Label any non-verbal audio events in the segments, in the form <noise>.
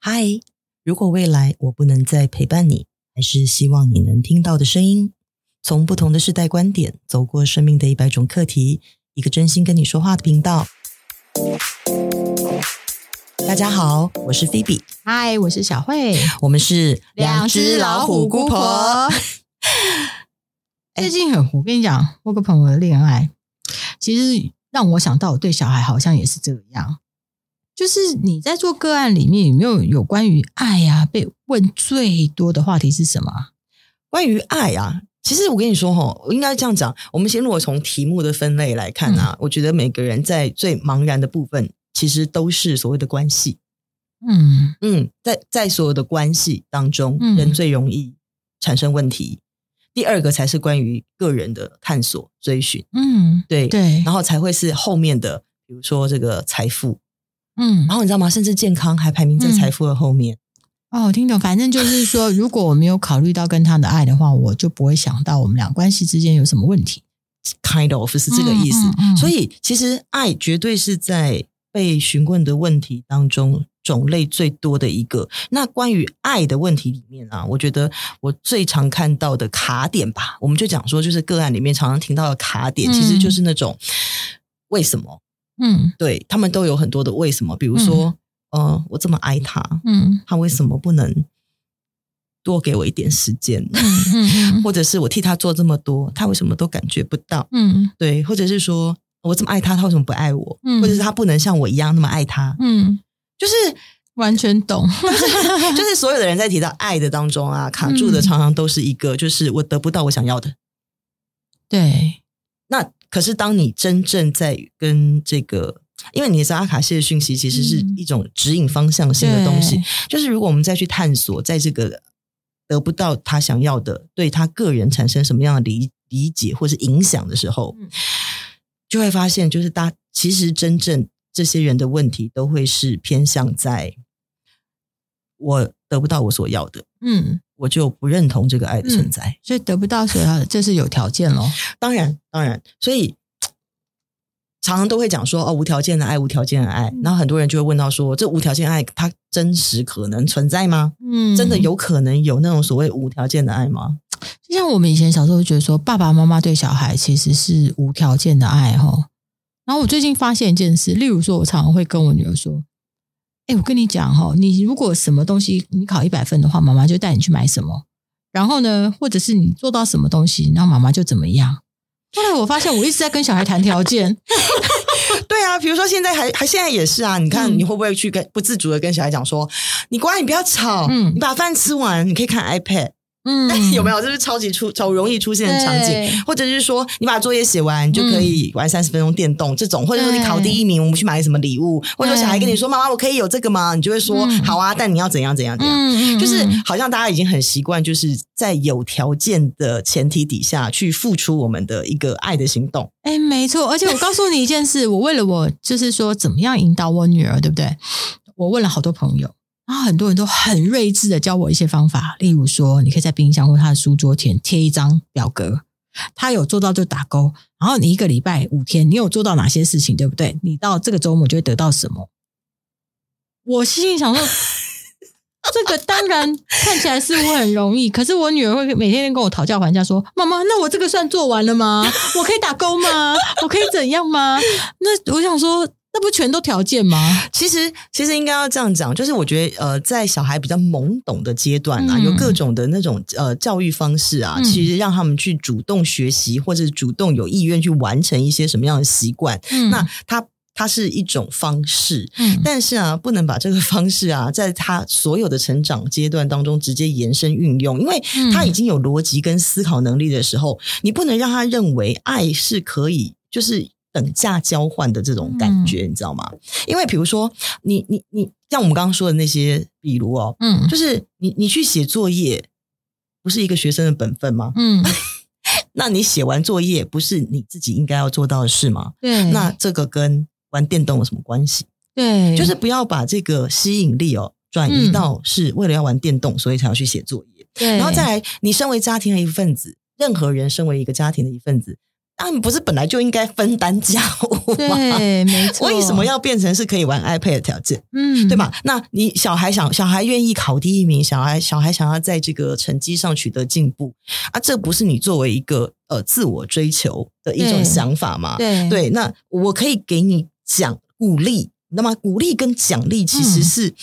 嗨，如果未来我不能再陪伴你，还是希望你能听到的声音。从不同的世代观点，走过生命的一百种课题，一个真心跟你说话的频道。大家好，我是菲比。嗨，我是小慧。我们是两只老虎姑婆。最近很，我跟你讲，我个朋友的恋爱，其实让我想到，我对小孩好像也是这样。就是你在做个案里面有没有有关于爱呀、啊？被问最多的话题是什么？关于爱啊，其实我跟你说哈，我应该这样讲。我们先如果从题目的分类来看啊，嗯、我觉得每个人在最茫然的部分，其实都是所谓的关系。嗯嗯，在在所有的关系当中，嗯、人最容易产生问题。第二个才是关于个人的探索、追寻。嗯，对对，然后才会是后面的，比如说这个财富。嗯，然后你知道吗？甚至健康还排名在财富的后面。嗯、哦，听懂。反正就是说，如果我没有考虑到跟他的爱的话，我就不会想到我们俩关系之间有什么问题。Kind of 是这个意思。嗯嗯嗯、所以，其实爱绝对是在被询问的问题当中种类最多的一个。那关于爱的问题里面啊，我觉得我最常看到的卡点吧，我们就讲说，就是个案里面常常听到的卡点，其实就是那种为什么。嗯，对，他们都有很多的为什么，比如说，嗯、呃，我这么爱他，嗯，他为什么不能多给我一点时间？嗯嗯，<laughs> 或者是我替他做这么多，他为什么都感觉不到？嗯，对，或者是说我这么爱他，他为什么不爱我？嗯，或者是他不能像我一样那么爱他？嗯，就是完全懂，<laughs> 就是所有的人在提到爱的当中啊，卡住的常常都是一个，就是我得不到我想要的。对，那。可是，当你真正在跟这个，因为你知道阿卡西的讯息其实是一种指引方向性的东西。嗯、就是如果我们再去探索，在这个得不到他想要的，对他个人产生什么样的理理解或是影响的时候，嗯、就会发现，就是大其实真正这些人的问题都会是偏向在我得不到我所要的，嗯。我就不认同这个爱的存在，嗯、所以得不到所要的，这是有条件咯。当然，当然，所以常常都会讲说哦，无条件的爱，无条件的爱。然后很多人就会问到说，这无条件爱它真实可能存在吗？嗯，真的有可能有那种所谓无条件的爱吗？就像我们以前小时候觉得说，爸爸妈妈对小孩其实是无条件的爱哈。然后我最近发现一件事，例如说，我常常会跟我女儿说。哎，我跟你讲哈，你如果什么东西你考一百分的话，妈妈就带你去买什么。然后呢，或者是你做到什么东西，然后妈妈就怎么样。后来我发现，我一直在跟小孩谈条件。<laughs> 对啊，比如说现在还还现在也是啊。你看你会不会去跟不自主的跟小孩讲说，你乖，你不要吵，嗯，你把饭吃完，你可以看 iPad。嗯，有没有？就是超级出超容易出现的场景，或者是说你把作业写完，你就可以玩三十分钟电动这种，或者说你考第一名，我们去买什么礼物，或者说小孩跟你说妈妈，我可以有这个吗？你就会说、嗯、好啊，但你要怎样怎样怎样，嗯、就是好像大家已经很习惯，就是在有条件的前提底下去付出我们的一个爱的行动。哎，没错，而且我告诉你一件事，我为了我就是说怎么样引导我女儿，对不对？我问了好多朋友。然后很多人都很睿智的教我一些方法，例如说，你可以在冰箱或他的书桌前贴一张表格，他有做到就打勾。然后你一个礼拜五天，你有做到哪些事情，对不对？你到这个周末就会得到什么？我心里想说，<laughs> 这个当然看起来似乎很容易，可是我女儿会每天跟我讨价还价，说：“妈妈，那我这个算做完了吗？我可以打勾吗？我可以怎样吗？”那我想说。那不全都条件吗？其实，其实应该要这样讲，就是我觉得，呃，在小孩比较懵懂的阶段啊，嗯、有各种的那种呃教育方式啊，嗯、其实让他们去主动学习，或者主动有意愿去完成一些什么样的习惯，嗯、那他它是一种方式，嗯，但是啊，不能把这个方式啊，<laughs> 在他所有的成长阶段当中直接延伸运用，因为他已经有逻辑跟思考能力的时候，你不能让他认为爱是可以就是。等价交换的这种感觉，嗯、你知道吗？因为比如说，你你你，像我们刚刚说的那些，比如哦，嗯，就是你你去写作业，不是一个学生的本分吗？嗯，<laughs> 那你写完作业，不是你自己应该要做到的事吗？对，那这个跟玩电动有什么关系？对，就是不要把这个吸引力哦转移到是为了要玩电动，嗯、所以才要去写作业。对，然后再来，你身为家庭的一份子，任何人身为一个家庭的一份子。当然不是本来就应该分担家务吗？对，<laughs> 没错。为什么要变成是可以玩 iPad 的条件？嗯，对吧？那你小孩想，小孩愿意考第一名，小孩小孩想要在这个成绩上取得进步啊，这不是你作为一个呃自我追求的一种想法吗？对对，那我可以给你奖鼓励，那么鼓励跟奖励其实是、嗯、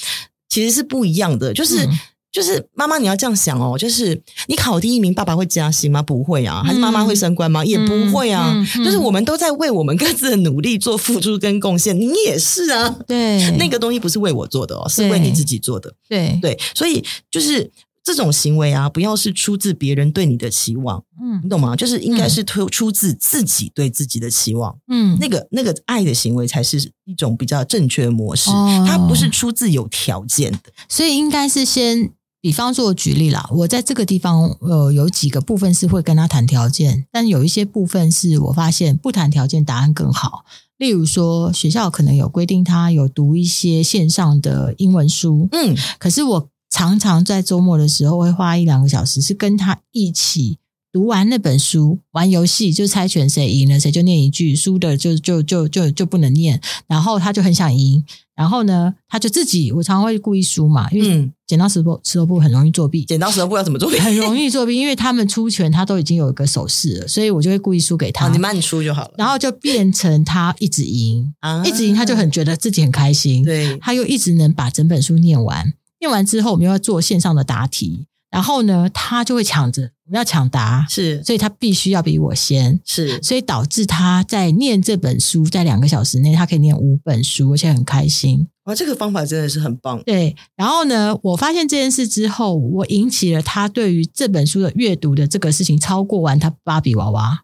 其实是不一样的，就是。嗯就是妈妈，你要这样想哦。就是你考第一名，爸爸会加薪吗？不会啊。还是妈妈会升官吗？嗯、也不会啊、嗯嗯。就是我们都在为我们各自的努力做付出跟贡献。你也是啊。对，那个东西不是为我做的哦，是为你自己做的。对对，所以就是这种行为啊，不要是出自别人对你的期望。嗯，你懂吗？就是应该是出出自自己对自己的期望。嗯，那个那个爱的行为才是一种比较正确的模式。哦、它不是出自有条件的，所以应该是先。比方说，我举例啦，我在这个地方，呃，有几个部分是会跟他谈条件，但有一些部分是我发现不谈条件答案更好。例如说，学校可能有规定他有读一些线上的英文书，嗯，可是我常常在周末的时候会花一两个小时，是跟他一起读完那本书，玩游戏就猜拳，谁赢了谁就念一句，输的就就就就就不能念，然后他就很想赢。然后呢，他就自己，我常常会故意输嘛，因为剪刀石头石头布很容易作弊。剪刀石头布要怎么作弊？<laughs> 很容易作弊，因为他们出拳，他都已经有一个手势了，所以我就会故意输给他。哦、你慢出就好了。然后就变成他一直赢，啊、一直赢，他就很觉得自己很开心。对，他又一直能把整本书念完。念完之后，我们又要做线上的答题。然后呢，他就会抢着我们要抢答，是，所以他必须要比我先，是，所以导致他在念这本书，在两个小时内，他可以念五本书，而且很开心。哇，这个方法真的是很棒。对，然后呢，我发现这件事之后，我引起了他对于这本书的阅读的这个事情超过完他芭比娃娃。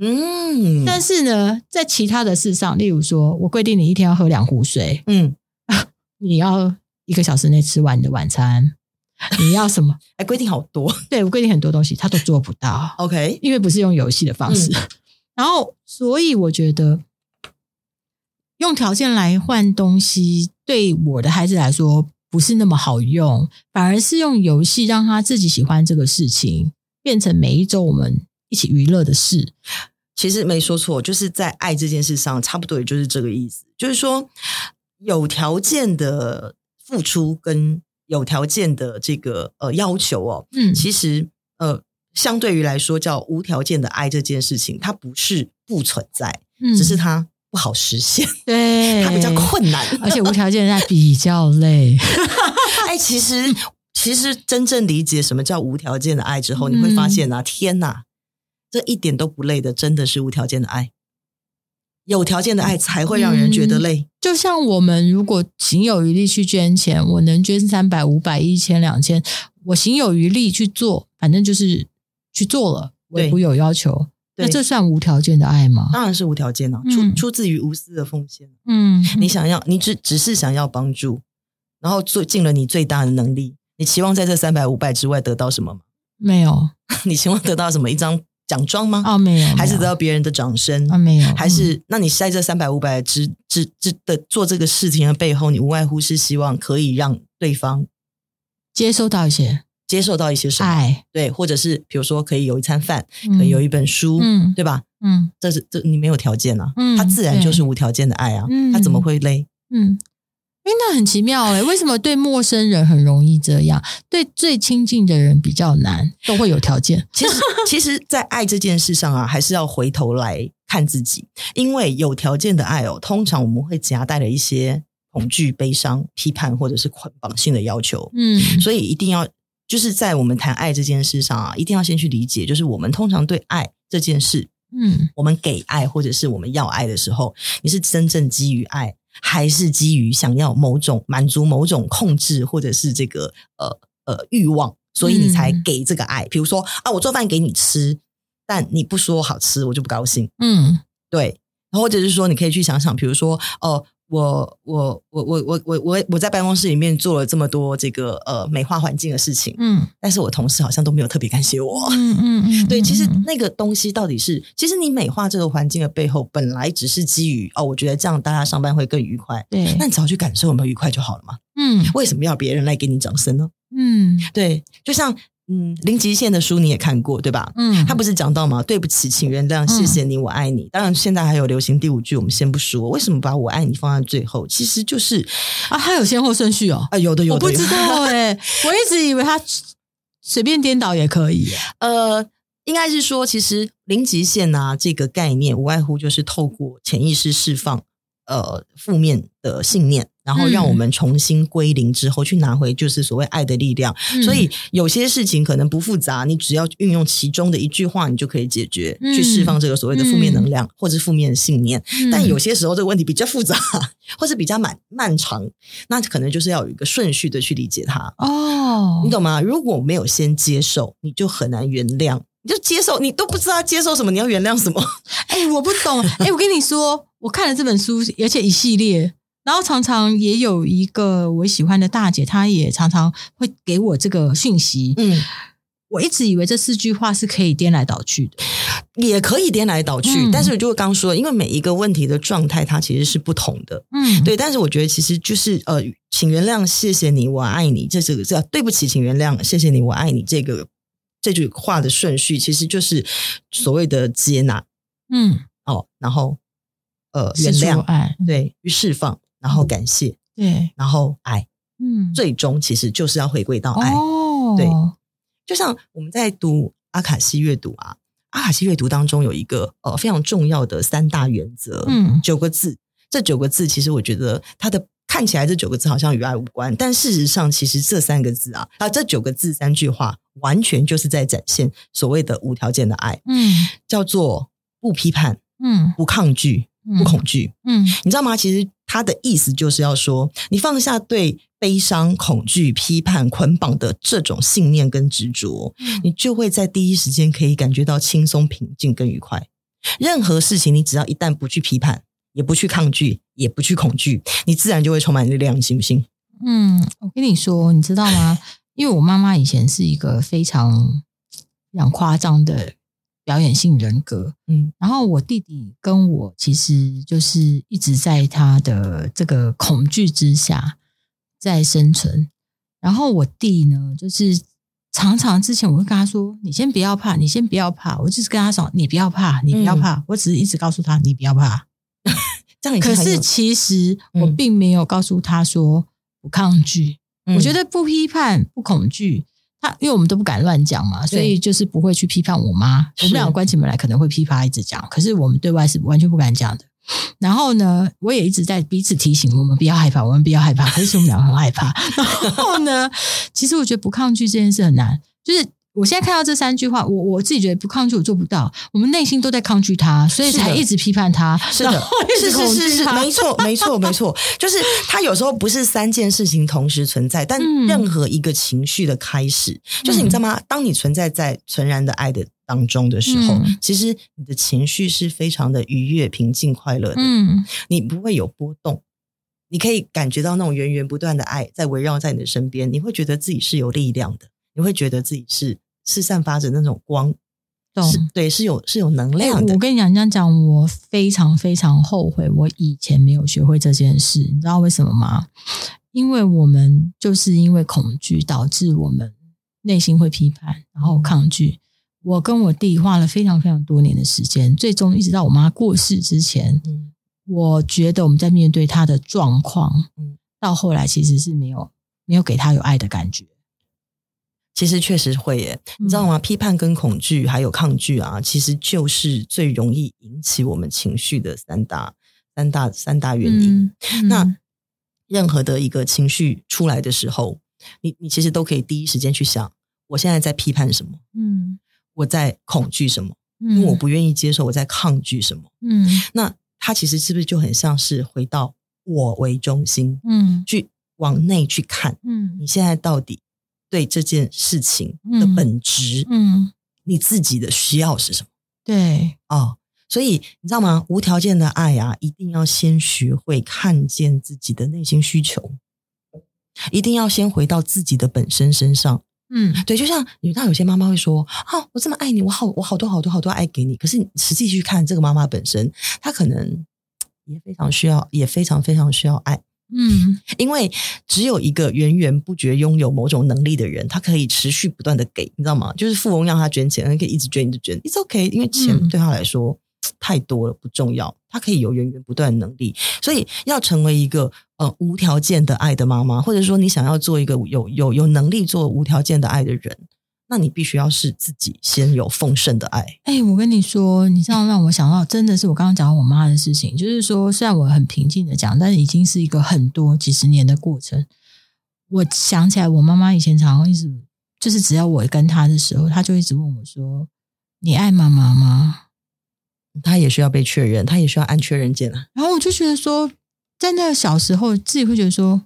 嗯，但是呢，在其他的事上，例如说我规定你一天要喝两壶水，嗯，<laughs> 你要一个小时内吃完你的晚餐。<laughs> 你要什么？哎，规定好多。<laughs> 对，我规定很多东西，他都做不到。OK，因为不是用游戏的方式。嗯、然后，所以我觉得用条件来换东西，对我的孩子来说不是那么好用，反而是用游戏让他自己喜欢这个事情，变成每一周我们一起娱乐的事。其实没说错，就是在爱这件事上，差不多也就是这个意思。就是说，有条件的付出跟。有条件的这个呃要求哦，嗯，其实呃相对于来说叫无条件的爱这件事情，它不是不存在，嗯，只是它不好实现，对，它比较困难，而且无条件的爱比较累。<laughs> 哎，其实 <laughs> 其实真正理解什么叫无条件的爱之后，你会发现啊，天哪，这一点都不累的，真的是无条件的爱。有条件的爱才会让人觉得累。嗯，就像我们如果行有余力去捐钱，我能捐三百、五百、一千、两千，我行有余力去做，反正就是去做了，我也不有要求。那这算无条件的爱吗？当然是无条件了，出、嗯、出自于无私的奉献。嗯，你想要，你只只是想要帮助，然后做尽了你最大的能力。你期望在这三百、五百之外得到什么吗？没有。<laughs> 你期望得到什么？一张？奖状吗？哦，没有，还是得到别人的掌声？啊、哦，没有，还是、嗯、那你在这三百五百之之之的做这个事情的背后，你无外乎是希望可以让对方接收到一些，接受到一些什么？爱，对，或者是比如说可以有一餐饭，嗯、可以有一本书，嗯，对吧？嗯，这是这你没有条件啊，嗯，他自然就是无条件的爱啊，嗯，他怎么会累？嗯。哎，那很奇妙哎，为什么对陌生人很容易这样，对最亲近的人比较难，都会有条件？其实，其实，在爱这件事上啊，还是要回头来看自己，因为有条件的爱哦，通常我们会夹带了一些恐惧、悲伤、批判或者是捆绑性的要求。嗯，所以一定要就是在我们谈爱这件事上啊，一定要先去理解，就是我们通常对爱这件事，嗯，我们给爱或者是我们要爱的时候，你是真正基于爱。还是基于想要某种满足某种控制，或者是这个呃呃欲望，所以你才给这个爱。比如说啊，我做饭给你吃，但你不说好吃，我就不高兴。嗯，对。或者是说，你可以去想想，比如说哦。我我我我我我我我在办公室里面做了这么多这个呃美化环境的事情，嗯，但是我同事好像都没有特别感谢我，嗯嗯嗯，<laughs> 对，其实那个东西到底是，其实你美化这个环境的背后，本来只是基于哦，我觉得这样大家上班会更愉快，对，那你只要去感受有没有愉快就好了嘛，嗯，为什么要别人来给你掌声呢？嗯，对，就像嗯，零极限的书你也看过对吧？嗯，他不是讲到吗？对不起，请原谅，谢谢你，我爱你。当然，现在还有流行第五句，我们先不说。为什么把我爱你放在最后？其实就是啊，他有先后顺序哦。啊，有的有的，我不知道哎，<laughs> 我一直以为他随便颠倒也可以。呃，应该是说，其实零极限啊这个概念，无外乎就是透过潜意识释放呃负面的信念。然后让我们重新归零之后，去拿回就是所谓爱的力量。嗯、所以有些事情可能不复杂，你只要运用其中的一句话，你就可以解决，嗯、去释放这个所谓的负面能量、嗯、或者负面的信念。嗯、<laughs> 但有些时候这个问题比较复杂，或是比较漫漫长，那可能就是要有一个顺序的去理解它。哦，你懂吗？如果没有先接受，你就很难原谅。你就接受，你都不知道接受什么，你要原谅什么？哎，我不懂。哎，我跟你说，我看了这本书，而且一系列。然后常常也有一个我喜欢的大姐，她也常常会给我这个讯息。嗯，我一直以为这四句话是可以颠来倒去的，也可以颠来倒去。嗯、但是我就刚说，因为每一个问题的状态它其实是不同的。嗯，对。但是我觉得其实就是呃，请原谅，谢谢你，我爱你。这这个这对不起，请原谅，谢谢你，我爱你。这个这句话的顺序其实就是所谓的接纳。嗯，哦，然后呃，原谅，爱，对，去释放。然后感谢，对，然后爱，嗯，最终其实就是要回归到爱，哦，对，就像我们在读阿卡西阅读啊，阿卡西阅读当中有一个呃非常重要的三大原则，嗯，九个字，这九个字其实我觉得它的看起来这九个字好像与爱无关，但事实上其实这三个字啊，啊这九个字三句话完全就是在展现所谓的无条件的爱，嗯，叫做不批判，嗯，不抗拒，不恐惧，嗯，你知道吗？其实。他的意思就是要说，你放下对悲伤、恐惧、批判捆绑的这种信念跟执着，你就会在第一时间可以感觉到轻松、平静跟愉快。任何事情，你只要一旦不去批判，也不去抗拒，也不去恐惧，你自然就会充满力量，你信不信？嗯，我跟你说，你知道吗？因为我妈妈以前是一个非常非常夸张的。表演性人格，嗯，然后我弟弟跟我其实就是一直在他的这个恐惧之下在生存。然后我弟呢，就是常常之前我会跟他说：“你先不要怕，你先不要怕。”我就是跟他说：“你不要怕，你不要怕。嗯”我只是一直告诉他：“你不要怕。<laughs> ”这样，可是其实我并没有告诉他说不抗拒。嗯，我觉得不批判、不恐惧。他因为我们都不敢乱讲嘛，所以就是不会去批判我妈。我们两个关起门来可能会批判一直讲，可是我们对外是完全不敢讲的。然后呢，我也一直在彼此提醒我们不要害怕，我们不要害怕。可是我们两个很害怕。然后呢，其实我觉得不抗拒这件事很难，就是。我现在看到这三句话，我我自己觉得不抗拒我做不到，我们内心都在抗拒他，所以才一直批判他，是的，是是是是，没错没错没错，<laughs> 就是他有时候不是三件事情同时存在，但任何一个情绪的开始，嗯、就是你知道吗？当你存在在纯然的爱的当中的时候，嗯、其实你的情绪是非常的愉悦、平静、快乐的，嗯，你不会有波动，你可以感觉到那种源源不断的爱在围绕在你的身边，你会觉得自己是有力量的。你会觉得自己是是散发着那种光，懂是对，是有是有能量的。我跟你讲，这样讲，我非常非常后悔，我以前没有学会这件事。你知道为什么吗？因为我们就是因为恐惧，导致我们内心会批判，然后抗拒。我跟我弟花了非常非常多年的时间，最终一直到我妈过世之前，嗯，我觉得我们在面对她的状况，嗯，到后来其实是没有没有给她有爱的感觉。其实确实会耶，你知道吗？批判跟恐惧还有抗拒啊，其实就是最容易引起我们情绪的三大、三大、三大原因。嗯嗯、那任何的一个情绪出来的时候，你你其实都可以第一时间去想，我现在在批判什么？嗯，我在恐惧什么？嗯，因为我不愿意接受我在抗拒什么？嗯，那它其实是不是就很像是回到我为中心？嗯，去往内去看。嗯，你现在到底？对这件事情的本质，嗯，嗯，你自己的需要是什么？对，哦，所以你知道吗？无条件的爱啊，一定要先学会看见自己的内心需求，一定要先回到自己的本身身上。嗯，对，就像你知道，有些妈妈会说：“啊，我这么爱你，我好，我好多好多好多爱给你。”可是你实际去看这个妈妈本身，她可能也非常需要，也非常非常需要爱。嗯，因为只有一个源源不绝拥有某种能力的人，他可以持续不断的给，你知道吗？就是富翁让他捐钱，他可以一直捐，一直捐，It's OK，因为钱对他来说、嗯、太多了，不重要。他可以有源源不断的能力，所以要成为一个呃无条件的爱的妈妈，或者说你想要做一个有有有能力做无条件的爱的人。那你必须要是自己先有丰盛的爱。哎、欸，我跟你说，你这样让我想到，真的是我刚刚讲到我妈的事情。就是说，虽然我很平静的讲，但是已经是一个很多几十年的过程。我想起来，我妈妈以前常常一直，就是只要我跟她的时候，她就一直问我说：“你爱妈妈吗？”她也需要被确认，她也需要按确认键啊。然后我就觉得说，在那个小时候，自己会觉得说。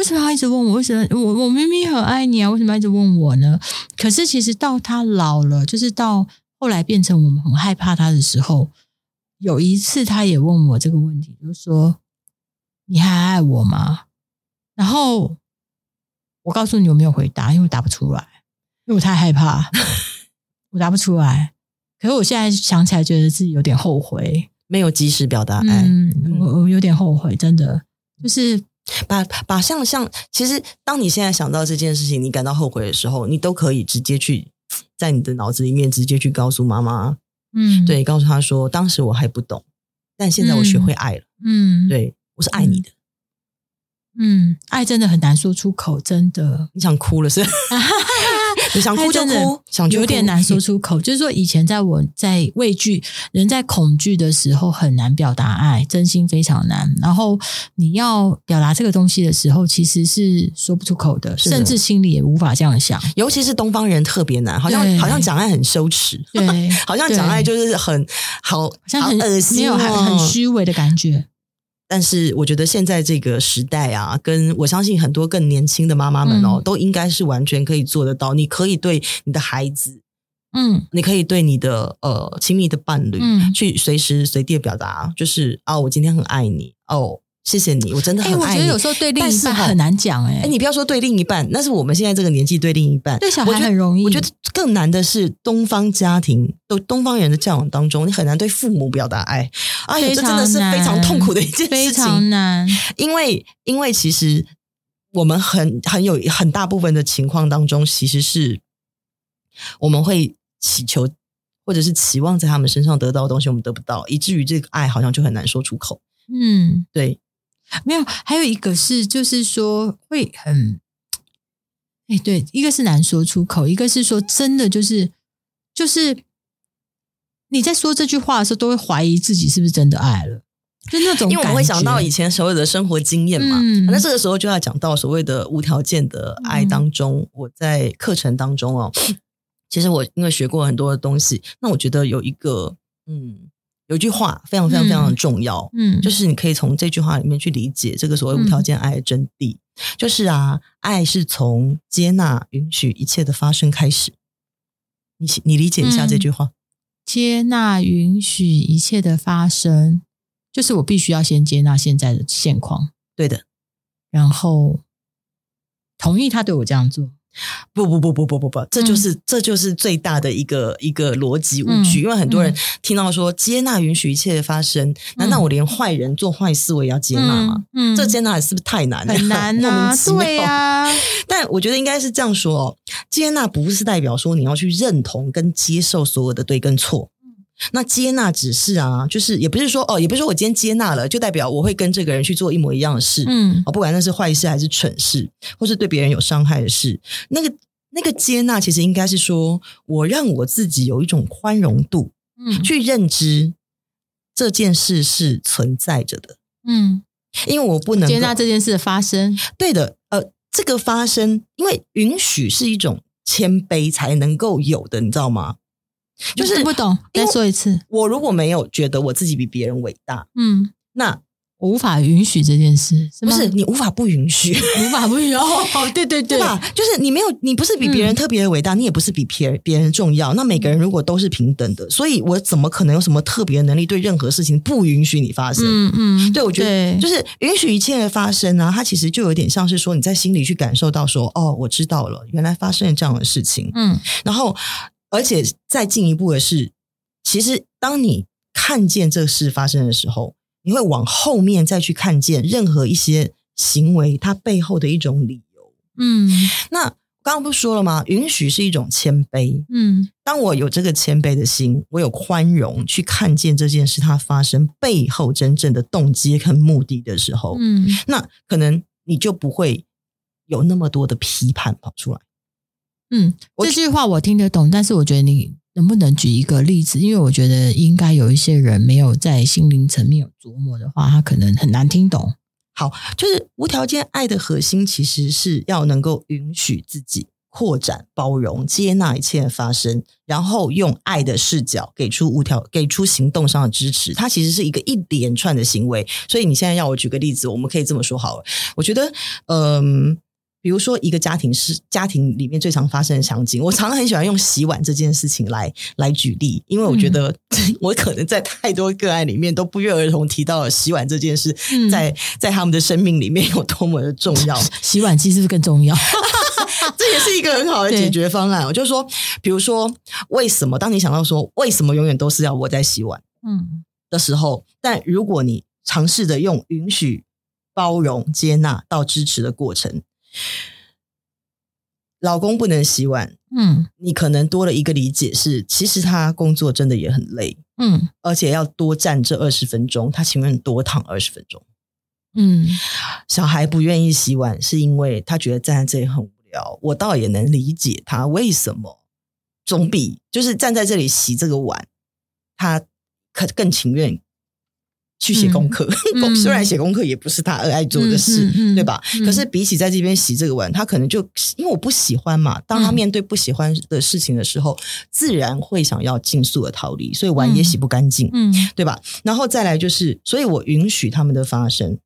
为什么要一直问我？为什么我我明明很爱你啊？为什么要一直问我呢？可是其实到他老了，就是到后来变成我们很害怕他的时候，有一次他也问我这个问题，就是说你还爱我吗？然后我告诉你我没有回答，因为我答不出来，因为我太害怕，<laughs> 我答不出来。可是我现在想起来，觉得自己有点后悔，没有及时表达爱。嗯，我我有点后悔，真的就是。把把像像，其实当你现在想到这件事情，你感到后悔的时候，你都可以直接去在你的脑子里面直接去告诉妈妈，嗯，对，告诉她说，当时我还不懂，但现在我学会爱了，嗯，对，我是爱你的，嗯，爱真的很难说出口，真的，你想哭了是？<laughs> 你想哭就哭，想哭有点难说出口。就是说，以前在我在畏惧、人在恐惧的时候，很难表达爱，真心非常难。然后你要表达这个东西的时候，其实是说不出口的，的甚至心里也无法这样想。尤其是东方人特别难，好像好像讲爱很羞耻，对，<laughs> 好像讲爱就是很好，好像很恶心，哦，没有很很虚伪的感觉。但是我觉得现在这个时代啊，跟我相信很多更年轻的妈妈们哦，嗯、都应该是完全可以做得到。你可以对你的孩子，嗯，你可以对你的呃亲密的伴侣，嗯，去随时随地的表达，就是啊、哦，我今天很爱你哦。谢谢你，我真的很爱你。欸、我觉得有时候对另一半很难讲哎、欸。哎、欸，你不要说对另一半，那是我们现在这个年纪对另一半，对小孩很容易。我觉得更难的是东方家庭，都东方人的教养当中，你很难对父母表达爱。哎呀，这真的是非常痛苦的一件事情，非常难。因为，因为其实我们很很有很大部分的情况当中，其实是我们会祈求或者是期望在他们身上得到的东西，我们得不到，以至于这个爱好像就很难说出口。嗯，对。没有，还有一个是，就是说会很，哎，对，一个是难说出口，一个是说真的，就是就是你在说这句话的时候，都会怀疑自己是不是真的爱了，就那种，因为我们会想到以前所有的生活经验嘛，嗯、那这个时候就要讲到所谓的无条件的爱当中，嗯、我在课程当中哦，其实我因为学过很多的东西，那我觉得有一个，嗯。有一句话非常非常非常的重要，嗯，嗯，就是你可以从这句话里面去理解这个所谓无条件爱的真谛，嗯、就是啊，爱是从接纳、允许一切的发生开始。你你理解一下这句话，嗯、接纳、允许一切的发生，就是我必须要先接纳现在的现况，对的，然后同意他对我这样做。不不不不不不不，这就是、嗯、这就是最大的一个一个逻辑误区，嗯、因为很多人听到说接纳允许一切的发生，嗯、难道我连坏人做坏事我也要接纳吗？这接纳是不是太难了？很难啊，<laughs> 对呀、啊。但我觉得应该是这样说哦，接纳不是代表说你要去认同跟接受所有的对跟错。那接纳只是啊，就是也不是说哦，也不是说我今天接纳了，就代表我会跟这个人去做一模一样的事，嗯，哦，不管那是坏事还是蠢事，或是对别人有伤害的事，那个那个接纳其实应该是说我让我自己有一种宽容度，嗯，去认知这件事是存在着的，嗯，因为我不能接纳这件事的发生，对的，呃，这个发生，因为允许是一种谦卑才能够有的，你知道吗？就是不懂，再说一次。我如果没有觉得我自己比别人伟大，嗯，那我无法允许这件事，是不是？你无法不允许，无法不允许。哦，<laughs> 对对对，对吧？就是你没有，你不是比别人特别的伟大，嗯、你也不是比别人别人重要。那每个人如果都是平等的，所以我怎么可能有什么特别的能力对任何事情不允许你发生？嗯嗯，对，我觉得就是允许一切的发生呢、啊，它其实就有点像是说你在心里去感受到说，哦，我知道了，原来发生了这样的事情。嗯，然后而且再进一步的是。其实，当你看见这事发生的时候，你会往后面再去看见任何一些行为它背后的一种理由。嗯，那。刚刚不是说了吗？允许是一种谦卑。嗯，当我有这个谦卑的心，我有宽容去看见这件事它发生背后真正的动机跟目的的时候，嗯，那可能你就不会有那么多的批判跑出来。嗯，这句话我听得懂，但是我觉得你能不能举一个例子？因为我觉得应该有一些人没有在心灵层面有琢磨的话，他可能很难听懂。好，就是无条件爱的核心，其实是要能够允许自己扩展、包容、接纳一切发生，然后用爱的视角给出无条、给出行动上的支持。它其实是一个一连串的行为。所以你现在要我举个例子，我们可以这么说好了。我觉得，嗯。比如说，一个家庭是家庭里面最常发生的场景，我常常很喜欢用洗碗这件事情来来举例，因为我觉得、嗯、<laughs> 我可能在太多个案里面都不约而同提到了洗碗这件事，嗯、在在他们的生命里面有多么的重要。<laughs> 洗碗机是不是更重要？<laughs> 这也是一个很好的解决方案。我就说，比如说，为什么当你想到说为什么永远都是要我在洗碗，嗯的时候，嗯、但如果你尝试着用允许、包容、接纳到支持的过程。老公不能洗碗，嗯，你可能多了一个理解是，其实他工作真的也很累，嗯，而且要多站这二十分钟，他情愿多躺二十分钟，嗯，小孩不愿意洗碗，是因为他觉得站在这里很无聊，我倒也能理解他为什么，总比就是站在这里洗这个碗，他可更情愿。去写功课，<laughs> 嗯、虽然写功课也不是他爱做的事，对吧？嗯、可是比起在这边洗这个碗，他可能就因为我不喜欢嘛。当他面对不喜欢的事情的时候，嗯、自然会想要尽速的逃离，所以碗也洗不干净，嗯，对吧？然后再来就是，所以我允许他们的发生，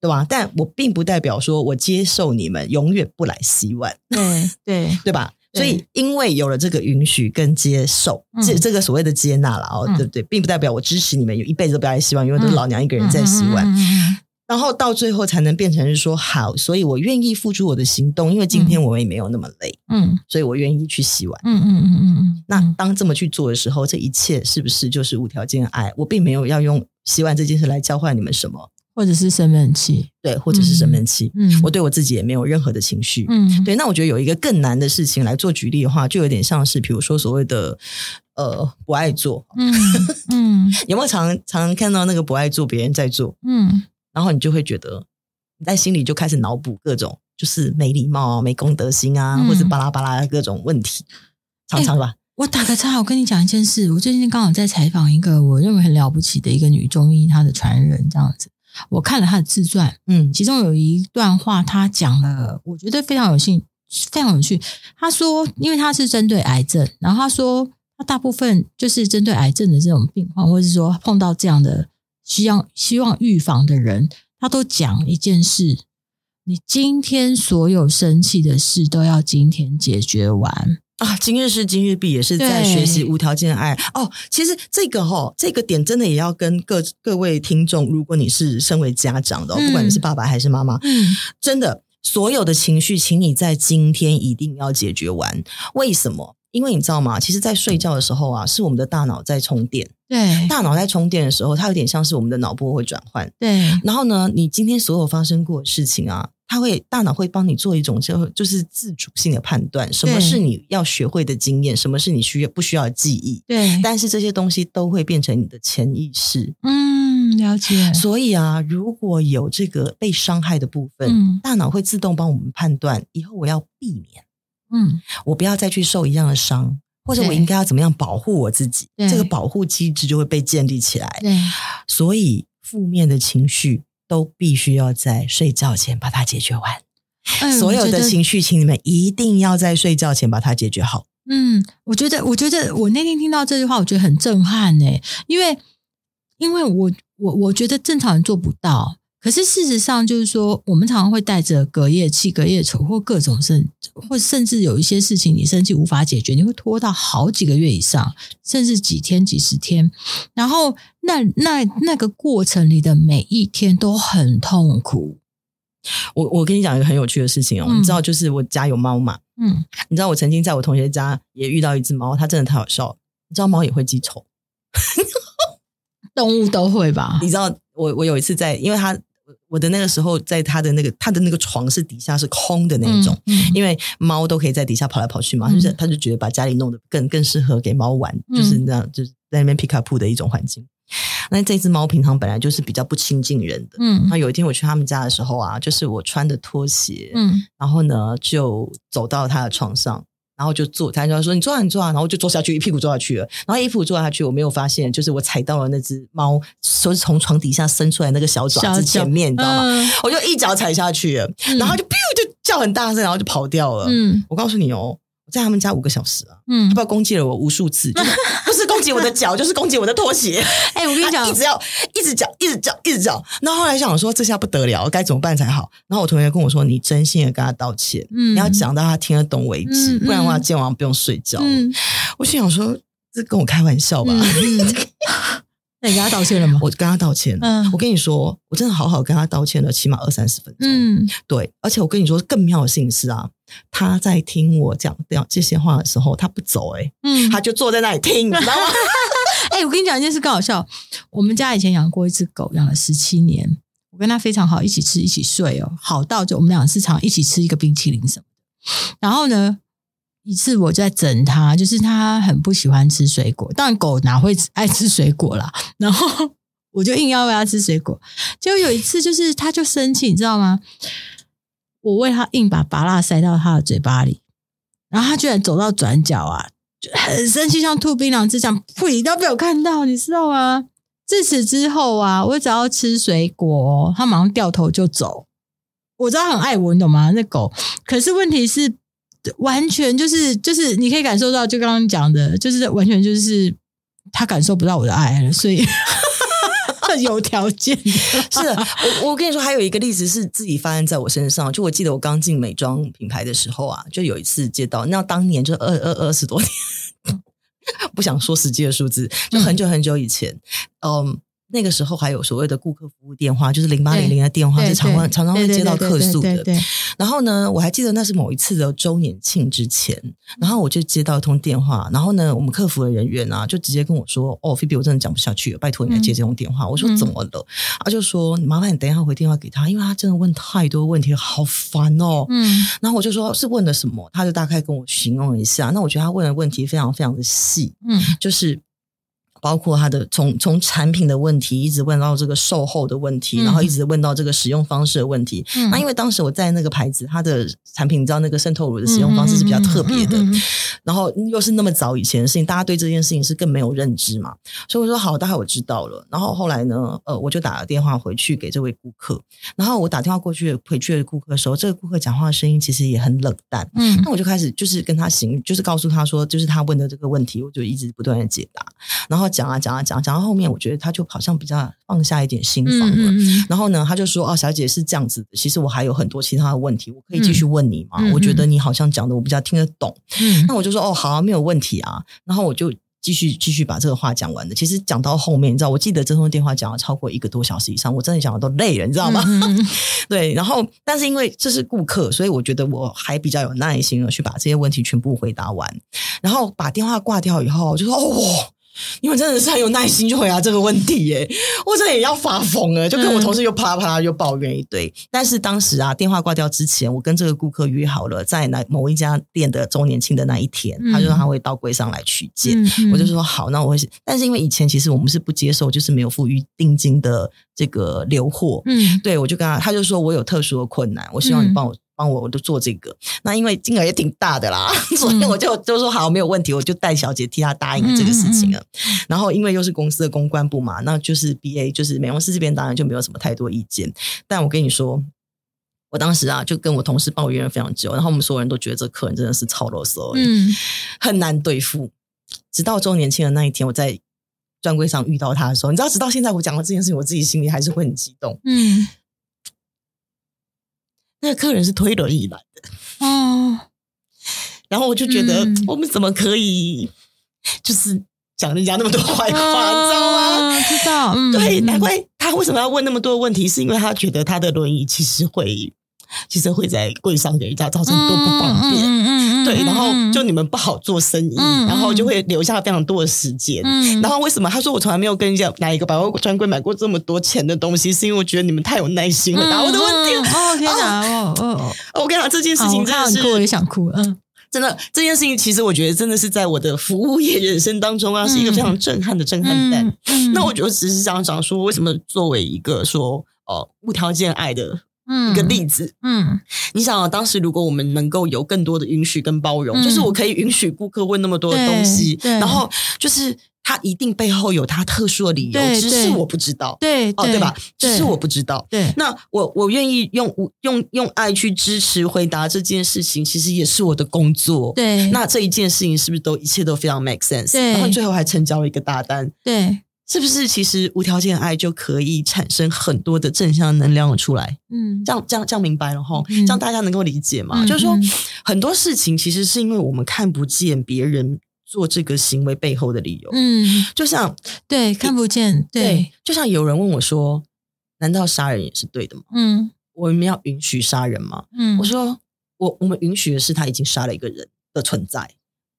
对吧？但我并不代表说我接受你们永远不来洗碗，对对 <laughs> 对吧？所以，因为有了这个允许跟接受，这、嗯、这个所谓的接纳了哦，嗯、对不对？并不代表我支持你们有一辈子都不要来洗碗，因为都是老娘一个人在洗碗。然后到最后才能变成是说好，所以我愿意付出我的行动，因为今天我也没有那么累，嗯，所以我愿意去洗碗。嗯嗯嗯。嗯，那当这么去做的时候，这一切是不是就是无条件爱？我并没有要用洗碗这件事来交换你们什么。或者是生闷气，对，或者是生闷气。嗯，我对我自己也没有任何的情绪。嗯，对。那我觉得有一个更难的事情来做举例的话，就有点像是，比如说所谓的呃不爱做。<laughs> 嗯嗯，有没有常常看到那个不爱做，别人在做？嗯，然后你就会觉得你在心里就开始脑补各种就是没礼貌啊、没公德心啊，嗯、或者巴拉巴拉的各种问题，常常吧。欸、我打个岔，我跟你讲一件事。我最近刚好在采访一个我认为很了不起的一个女中医，她的传人这样子。我看了他的自传，嗯，其中有一段话，他讲了，我觉得非常有兴，非常有趣。他说，因为他是针对癌症，然后他说，他大部分就是针对癌症的这种病患，或者是说碰到这样的需要希望预防的人，他都讲一件事：你今天所有生气的事都要今天解决完。啊，今日事今日毕，也是在学习无条件爱对哦。其实这个哈、哦，这个点真的也要跟各各位听众，如果你是身为家长的，嗯、不管你是爸爸还是妈妈，嗯，真的所有的情绪，请你在今天一定要解决完。为什么？因为你知道吗？其实，在睡觉的时候啊，是我们的大脑在充电。对，大脑在充电的时候，它有点像是我们的脑波会转换。对，然后呢，你今天所有发生过的事情啊。他会大脑会帮你做一种就就是自主性的判断，什么是你要学会的经验，什么是你需要不需要的记忆。对，但是这些东西都会变成你的潜意识。嗯，了解。所以啊，如果有这个被伤害的部分，嗯，大脑会自动帮我们判断，以后我要避免，嗯，我不要再去受一样的伤，或者我应该要怎么样保护我自己，对这个保护机制就会被建立起来。对，所以负面的情绪。都必须要在睡觉前把它解决完。嗯，所有的情绪，请你们一定要在睡觉前把它解决好。嗯，我觉得，我觉得我那天听到这句话，我觉得很震撼呢，因为，因为我，我，我觉得正常人做不到。可是事实上，就是说，我们常常会带着隔夜气、隔夜仇，或各种甚，或甚至有一些事情，你生气无法解决，你会拖到好几个月以上，甚至几天、几十天。然后，那那那个过程里的每一天都很痛苦。我我跟你讲一个很有趣的事情哦，嗯、你知道，就是我家有猫嘛，嗯，你知道我曾经在我同学家也遇到一只猫，它真的太好笑了。你知道猫也会记仇，<laughs> 动物都会吧？你知道我我有一次在，因为它。我的那个时候，在他的那个他的那个床是底下是空的那种，嗯嗯、因为猫都可以在底下跑来跑去嘛，就是他就觉得把家里弄得更更适合给猫玩，嗯、就是那样就是在那边皮卡铺的一种环境。那这只猫平常本来就是比较不亲近人的，嗯，那有一天我去他们家的时候啊，就是我穿的拖鞋，嗯，然后呢就走到他的床上。然后就坐，他就说：“你坐啊，你坐啊。”然后就坐下去，一屁股坐下去了。然后一屁股坐下去，我没有发现，就是我踩到了那只猫，说是从床底下伸出来那个小爪子前面，你知道吗？嗯、我就一脚踩下去了，然后就 biu 就叫很大声，然后就跑掉了。嗯，我告诉你哦。我在他们家五个小时啊，嗯，他不知道攻击了我无数次，就是、不是攻击我的脚，就是攻击我的拖鞋。哎、欸，我跟你讲，一直要一直脚，一直脚，一直脚。那后，后来想说，这下不得了，该怎么办才好？然后我同学跟我说，你真心的跟他道歉，嗯，你要讲到他听得懂为止，嗯、不然的话今天晚上不用睡觉。嗯，我心想说，这跟我开玩笑吧？<laughs> 你跟他道歉了吗？我跟他道歉。嗯，我跟你说，我真的好好跟他道歉了，起码二三十分钟。嗯，对。而且我跟你说，更妙的事情是啊，他在听我讲这这些话的时候，他不走、欸，哎，嗯，他就坐在那里听，你知道吗？<laughs> 哎、欸，我跟你讲一件事，更好笑。我们家以前养过一只狗，养了十七年，我跟他非常好，一起吃，一起睡哦，好到就我们俩是常一起吃一个冰淇淋什么的。然后呢？一次我在整他，就是他很不喜欢吃水果，当然狗哪会爱吃水果啦。然后 <laughs> 我就硬要喂他吃水果，结果有一次就是他就生气，你知道吗？我喂他硬把芭乐塞到他的嘴巴里，然后他居然走到转角啊，就很生气，像吐槟榔汁这样，呸都被我看到，你知道吗？自此之后啊，我只要吃水果，他马上掉头就走。我知道很爱我，你懂吗？那狗，可是问题是。完全就是就是，你可以感受到，就刚刚讲的，就是完全就是他感受不到我的爱了，所以 <laughs> 有条件。是的，我我跟你说，还有一个例子是自己发生在我身上。就我记得我刚进美妆品牌的时候啊，就有一次接到，那当年就二二二十多年，不想说实际的数字，就很久很久以前，嗯。嗯那个时候还有所谓的顾客服务电话，就是零八零零的电话，是常常常常会接到客诉的。然后呢，我还记得那是某一次的周年庆之前，然后我就接到一通电话，然后呢，我们客服的人员啊，就直接跟我说：“哦，菲比，我真的讲不下去了，拜托你来接这通电话。嗯”我说：“怎么了？”他就说：“麻烦你等一下回电话给他，因为他真的问太多问题，好烦哦。”嗯，然后我就说：“是问了什么？”他就大概跟我形容一下。那我觉得他问的问题非常非常的细，嗯，就是。包括他的从从产品的问题，一直问到这个售后的问题，嗯、然后一直问到这个使用方式的问题。嗯、那因为当时我在那个牌子，它的产品你知道那个渗透乳的使用方式是比较特别的，然后又是那么早以前的事情，大家对这件事情是更没有认知嘛。所以我说好，大概我知道了。然后后来呢，呃，我就打了电话回去给这位顾客。然后我打电话过去回去的顾客的时候，这个顾客讲话的声音其实也很冷淡。嗯，那我就开始就是跟他行，就是告诉他说，就是他问的这个问题，我就一直不断的解答，然后。讲啊讲啊讲，讲到后面，我觉得他就好像比较放下一点心防了。然后呢，他就说：“哦，小姐是这样子，其实我还有很多其他的问题，我可以继续问你吗？我觉得你好像讲的我比较听得懂。那我就说：哦，好啊，没有问题啊。然后我就继续继续把这个话讲完的。其实讲到后面，你知道，我记得这通电话讲了超过一个多小时以上，我真的讲的都累了，你知道吗？嗯对。然后，但是因为这是顾客，所以我觉得我还比较有耐心的去把这些问题全部回答完。然后把电话挂掉以后，我就说：哦。”你们真的是很有耐心去回答这个问题耶！<laughs> 我真的也要发疯了，就跟我同事又啪啦啪啦又抱怨一堆。嗯、但是当时啊，电话挂掉之前，我跟这个顾客约好了，在那某一家店的周年庆的那一天，嗯、他就说他会到柜上来取件。我就说好，那我会。但是因为以前其实我们是不接受，就是没有付预定金的这个留货。嗯，对，我就跟他，他就说我有特殊的困难，我希望你帮我。嗯帮我，我就做这个。那因为金额也挺大的啦，嗯、<laughs> 所以我就就说好，没有问题，我就带小姐替她答应这个事情了。嗯嗯、然后因为又是公司的公关部嘛，那就是 B A，就是美容师这边当然就没有什么太多意见。但我跟你说，我当时啊就跟我同事抱怨了非常久，然后我们所有人都觉得这客人真的是超啰嗦，嗯，很难对付。直到周年庆的那一天，我在专柜上遇到他的时候，你知道，直到现在我讲到这件事情，我自己心里还是会很激动，嗯。那个客人是推轮椅来的哦，然后我就觉得我们怎么可以就是讲人家那么多坏话，你知道吗？知道，对，难怪他为什么要问那么多问题，是因为他觉得他的轮椅其实会，其实会在柜上给人家造成很多不方便。对，然后就你们不好做生意，嗯、然后就会留下非常多的时间。嗯、然后为什么？他说我从来没有跟人家哪一个百货专柜买过这么多钱的东西，是因为我觉得你们太有耐心了，答我的问题。哦天哪！<laughs> 哦哦哦！我跟你讲，这件事情真的是，我也想哭。嗯。真的，这件事情其实我觉得真的是在我的服务业人生当中啊，嗯、是一个非常震撼的震撼弹。嗯嗯、那我觉得只是想讲说，为什么作为一个说呃无条件爱的一个例子，嗯，嗯你想啊，当时如果我们能够有更多的允许跟包容，嗯、就是我可以允许顾客问那么多的东西，然后就是。他一定背后有他特殊的理由，只是我不知道，对哦，对吧？只是我不知道，对。那我我愿意用用用爱去支持回答这件事情，其实也是我的工作，对。那这一件事情是不是都一切都非常 make sense？对。然后最后还成交了一个大单，对。是不是其实无条件爱就可以产生很多的正向能量出来？嗯，这样这样这样明白了哈，这样大家能够理解吗？就是说很多事情其实是因为我们看不见别人。做这个行为背后的理由，嗯，就像对看不见，对，对，就像有人问我说：“难道杀人也是对的吗？”嗯，我们要允许杀人吗？嗯，我说我我们允许的是他已经杀了一个人的存在，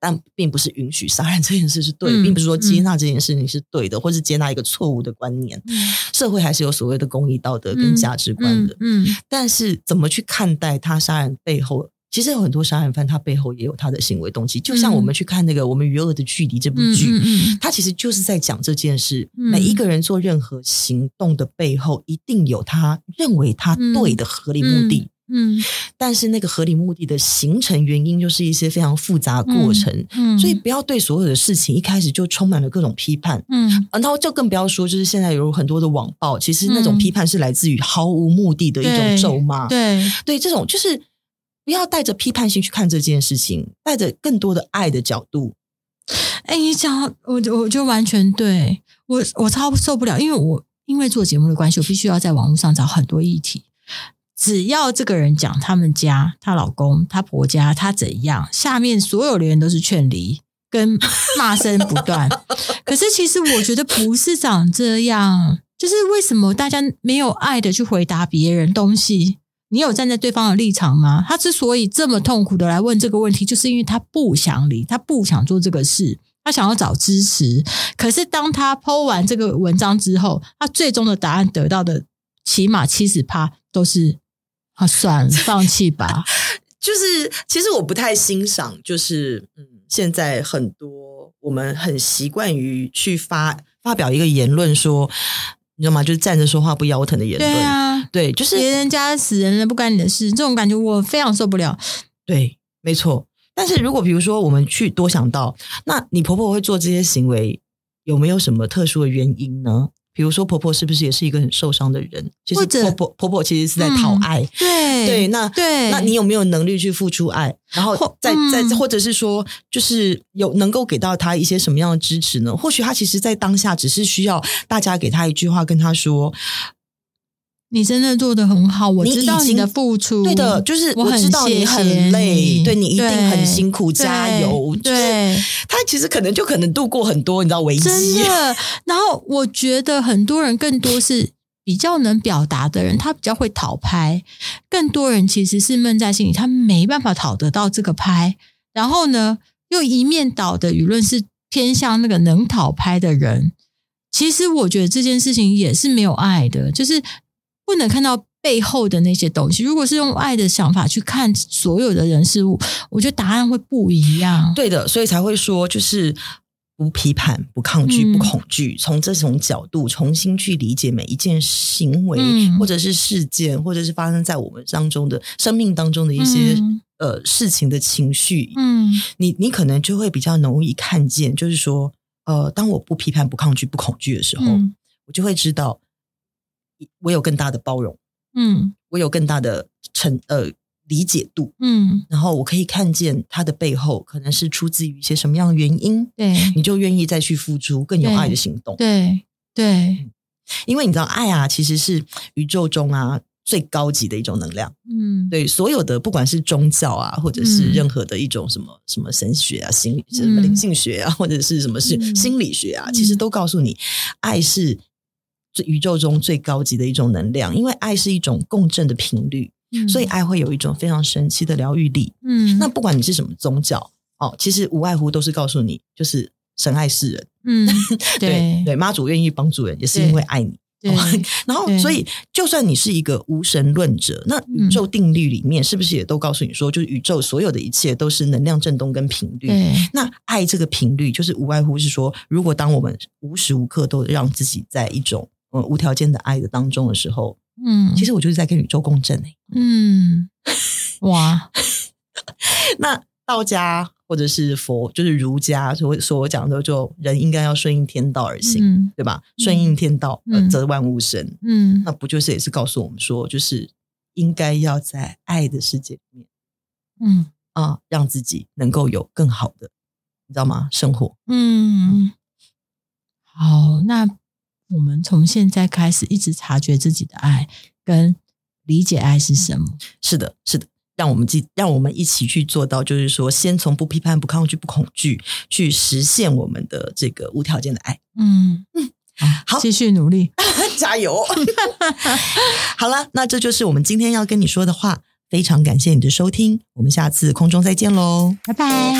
但并不是允许杀人这件事是对并不是说接纳这件事情是对的，嗯、或是接纳一个错误的观念。嗯、社会还是有所谓的公益、道德跟价值观的。嗯，但是怎么去看待他杀人背后？其实有很多杀人犯，他背后也有他的行为动机。就像我们去看那个《我们与恶的距离》这部剧，嗯嗯嗯、他其实就是在讲这件事。嗯、每一个人做任何行动的背后，一定有他认为他对的合理目的。嗯，嗯但是那个合理目的的形成原因，就是一些非常复杂的过程。嗯，嗯所以不要对所有的事情一开始就充满了各种批判。嗯，然后就更不要说，就是现在有很多的网暴，其实那种批判是来自于毫无目的的一种咒骂。对，对，对，这种就是。不要带着批判性去看这件事情，带着更多的爱的角度。哎，你讲，我就我就完全对我，我超受不了，因为我因为做节目的关系，我必须要在网络上找很多议题。只要这个人讲他们家、她老公、她婆家、她怎样，下面所有的人都是劝离跟骂声不断。<laughs> 可是其实我觉得不是长这样，就是为什么大家没有爱的去回答别人东西？你有站在对方的立场吗？他之所以这么痛苦的来问这个问题，就是因为他不想离，他不想做这个事，他想要找支持。可是当他 po 完这个文章之后，他最终的答案得到的起码七十趴都是啊，算了，<laughs> 放弃吧。<laughs> 就是其实我不太欣赏，就是嗯，现在很多我们很习惯于去发发表一个言论说。你知道吗？就是站着说话不腰疼的言论。对啊，对，就是别人家死人了，不关你的事，这种感觉我非常受不了。对，没错。但是如果比如说我们去多想到，那你婆婆会做这些行为，有没有什么特殊的原因呢？比如说，婆婆是不是也是一个很受伤的人？其实婆婆婆婆其实是在讨爱，嗯、对对。那对，那你有没有能力去付出爱？然后再再、嗯、或者是说，就是有能够给到她一些什么样的支持呢？或许她其实，在当下只是需要大家给她一句话，跟她说。你真的做的很好，我知道你的付出。对的，就是我知道你很累，对，你一定很辛苦，加油。对，他其实可能就可能度过很多，你知道危机。真的。<laughs> 然后我觉得很多人更多是比较能表达的人，他比较会讨拍。更多人其实是闷在心里，他没办法讨得到这个拍。然后呢，又一面倒的舆论是偏向那个能讨拍的人。其实我觉得这件事情也是没有爱的，就是。不能看到背后的那些东西。如果是用爱的想法去看所有的人事物，我觉得答案会不一样。对的，所以才会说，就是不批判、不抗拒、不恐惧，嗯、从这种角度重新去理解每一件行为，嗯、或者是事件，或者是发生在我们当中的生命当中的一些、嗯、呃事情的情绪。嗯，你你可能就会比较容易看见，就是说，呃，当我不批判、不抗拒、不恐惧的时候，嗯、我就会知道。我有更大的包容，嗯，我有更大的成呃理解度，嗯，然后我可以看见他的背后可能是出自于一些什么样的原因，对，你就愿意再去付出更有爱的行动，对对，对，因为你知道爱啊，其实是宇宙中啊最高级的一种能量，嗯，对，所有的不管是宗教啊，或者是任何的一种什么、嗯、什么神学啊、心理什么灵性学啊，或者是什么是心理学啊，嗯、其实都告诉你，爱是。是宇宙中最高级的一种能量，因为爱是一种共振的频率。嗯、所以爱会有一种非常神奇的疗愈力。嗯，那不管你是什么宗教哦，其实无外乎都是告诉你，就是神爱世人。嗯，<laughs> 对对，妈祖愿意帮助人，也是因为爱你。对，<laughs> 然后所以就算你是一个无神论者，那宇宙定律里面是不是也都告诉你说，就是宇宙所有的一切都是能量振动跟频率？那爱这个频率就是无外乎是说，如果当我们无时无刻都让自己在一种呃无条件的爱的当中的时候，嗯，其实我就是在跟宇宙共振哎，嗯，哇，<laughs> 那道家。或者是佛，就是儒家所所讲的，就人应该要顺应天道而行，嗯、对吧？顺应天道，嗯、则万物生。嗯，那不就是也是告诉我们说，就是应该要在爱的世界里面，嗯啊，让自己能够有更好的，你知道吗？生活。嗯，好，那我们从现在开始一直察觉自己的爱，跟理解爱是什么？是的，是的。让我们记，让我们一起去做到，就是说，先从不批判、不抗拒、不恐惧，去实现我们的这个无条件的爱。嗯嗯，好，继续努力，<laughs> 加油！<laughs> 好了，那这就是我们今天要跟你说的话。非常感谢你的收听，我们下次空中再见喽，拜拜。